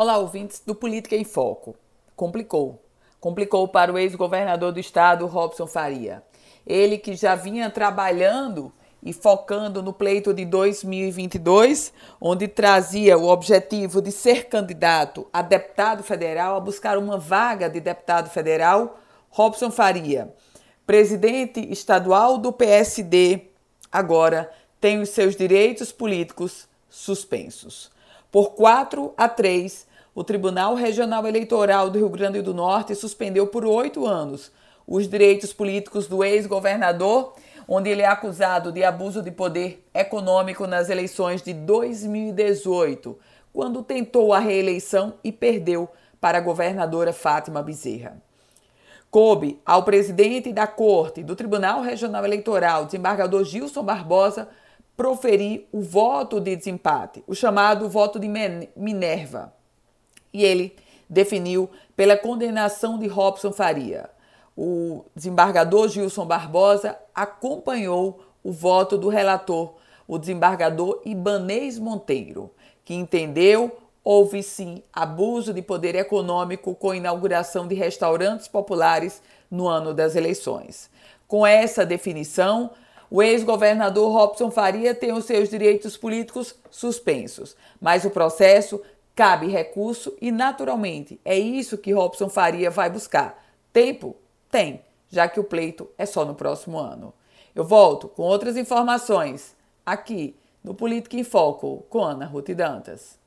Olá, ouvintes do Política em Foco. Complicou. Complicou para o ex-governador do estado, Robson Faria. Ele que já vinha trabalhando e focando no pleito de 2022, onde trazia o objetivo de ser candidato a deputado federal, a buscar uma vaga de deputado federal, Robson Faria, presidente estadual do PSD, agora tem os seus direitos políticos suspensos. Por 4 a 3, o Tribunal Regional Eleitoral do Rio Grande do Norte suspendeu por oito anos os direitos políticos do ex-governador, onde ele é acusado de abuso de poder econômico nas eleições de 2018, quando tentou a reeleição e perdeu para a governadora Fátima Bezerra. Coube ao presidente da Corte do Tribunal Regional Eleitoral, desembargador Gilson Barbosa, proferir o voto de desempate, o chamado voto de Minerva e ele definiu pela condenação de Robson Faria. O desembargador Gilson Barbosa acompanhou o voto do relator, o desembargador Ibanês Monteiro, que entendeu houve sim abuso de poder econômico com inauguração de restaurantes populares no ano das eleições. Com essa definição, o ex-governador Robson Faria tem os seus direitos políticos suspensos, mas o processo cabe recurso e, naturalmente, é isso que Robson Faria vai buscar. Tempo? Tem, já que o pleito é só no próximo ano. Eu volto com outras informações aqui no Política em Foco com Ana Ruth Dantas.